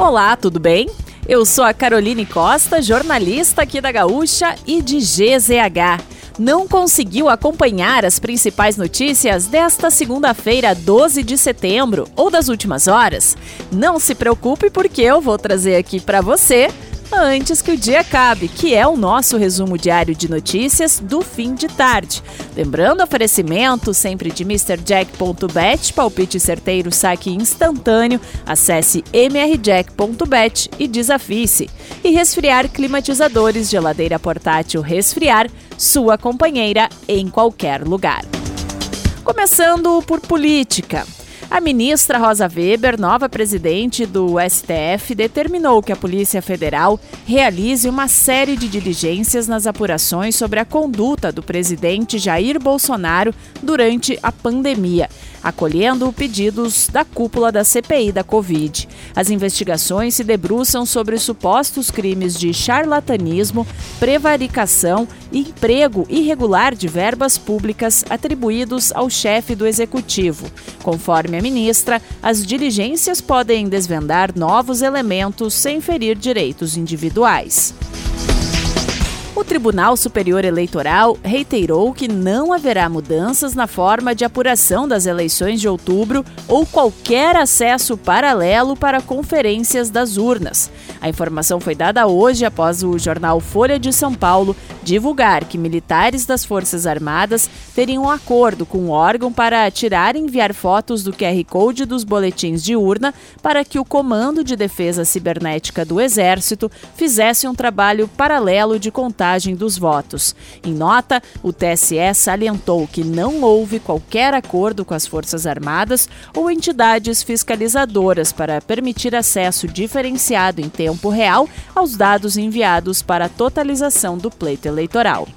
Olá, tudo bem? Eu sou a Caroline Costa, jornalista aqui da Gaúcha e de GZH. Não conseguiu acompanhar as principais notícias desta segunda-feira, 12 de setembro, ou das últimas horas? Não se preocupe, porque eu vou trazer aqui para você antes que o dia acabe, que é o nosso resumo diário de notícias do fim de tarde. Lembrando, oferecimento sempre de MrJack.bet, palpite certeiro, saque instantâneo. Acesse mrjack.bet e desafie-se. E resfriar climatizadores, geladeira portátil Resfriar, sua companheira em qualquer lugar. Começando por política. A ministra Rosa Weber, nova presidente do STF, determinou que a Polícia Federal realize uma série de diligências nas apurações sobre a conduta do presidente Jair Bolsonaro durante a pandemia acolhendo pedidos da cúpula da CPI da Covid. As investigações se debruçam sobre supostos crimes de charlatanismo, prevaricação e emprego irregular de verbas públicas atribuídos ao chefe do executivo. Conforme ministra, as diligências podem desvendar novos elementos sem ferir direitos individuais. O Tribunal Superior Eleitoral reiterou que não haverá mudanças na forma de apuração das eleições de outubro ou qualquer acesso paralelo para conferências das urnas. A informação foi dada hoje após o jornal Folha de São Paulo divulgar que militares das Forças Armadas teriam um acordo com o órgão para tirar e enviar fotos do QR Code dos boletins de urna para que o Comando de Defesa Cibernética do Exército fizesse um trabalho paralelo de contagem dos votos. Em nota, o TSE salientou que não houve qualquer acordo com as Forças Armadas ou entidades fiscalizadoras para permitir acesso diferenciado em tempo real aos dados enviados para a totalização do pleito eleitoral.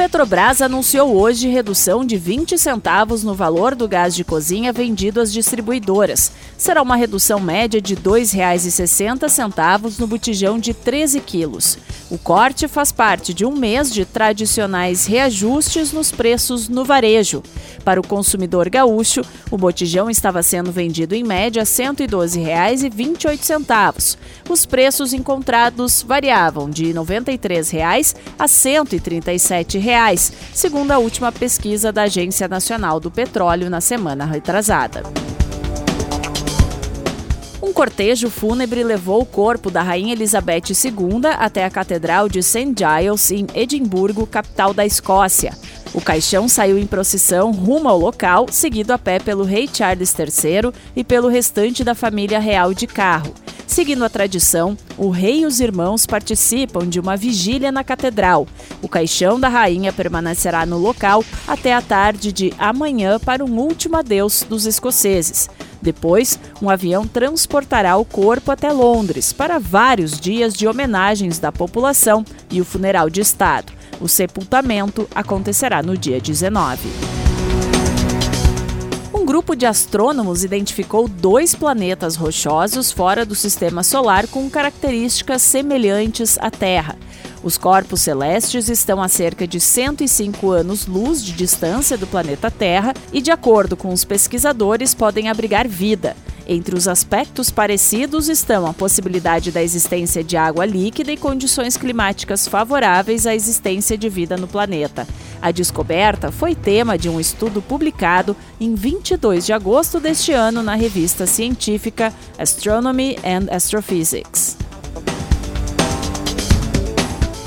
Petrobras anunciou hoje redução de 20 centavos no valor do gás de cozinha vendido às distribuidoras. Será uma redução média de R$ 2,60 no botijão de 13 quilos. O corte faz parte de um mês de tradicionais reajustes nos preços no varejo. Para o consumidor gaúcho, o botijão estava sendo vendido em média R$ 112,28. Os preços encontrados variavam de 93 reais a R$ 137 reais, segundo a última pesquisa da Agência Nacional do Petróleo na semana retrasada. Um cortejo fúnebre levou o corpo da Rainha Elizabeth II até a Catedral de St. Giles, em Edimburgo, capital da Escócia. O caixão saiu em procissão rumo ao local, seguido a pé pelo rei Charles III e pelo restante da família real de carro. Seguindo a tradição, o rei e os irmãos participam de uma vigília na catedral. O caixão da rainha permanecerá no local até a tarde de amanhã para um último adeus dos escoceses. Depois, um avião transportará o corpo até Londres para vários dias de homenagens da população e o funeral de Estado. O sepultamento acontecerá no dia 19 grupo de astrônomos identificou dois planetas rochosos fora do sistema solar com características semelhantes à Terra. Os corpos celestes estão a cerca de 105 anos-luz de distância do planeta Terra e, de acordo com os pesquisadores, podem abrigar vida. Entre os aspectos parecidos estão a possibilidade da existência de água líquida e condições climáticas favoráveis à existência de vida no planeta. A descoberta foi tema de um estudo publicado em 22 de agosto deste ano na revista científica Astronomy and Astrophysics.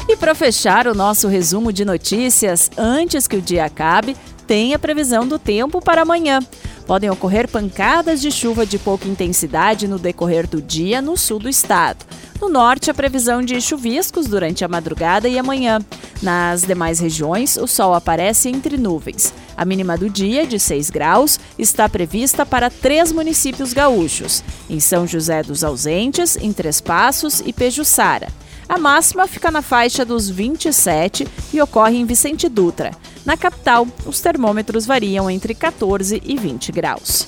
E para fechar o nosso resumo de notícias, antes que o dia acabe, tem a previsão do tempo para amanhã. Podem ocorrer pancadas de chuva de pouca intensidade no decorrer do dia no sul do estado. No norte, a previsão de chuviscos durante a madrugada e amanhã. Nas demais regiões, o sol aparece entre nuvens. A mínima do dia, de 6 graus, está prevista para três municípios gaúchos: em São José dos Ausentes, em Três Passos e Pejuçara. A máxima fica na faixa dos 27 e ocorre em Vicente Dutra. Na capital, os termômetros variam entre 14 e 20 graus.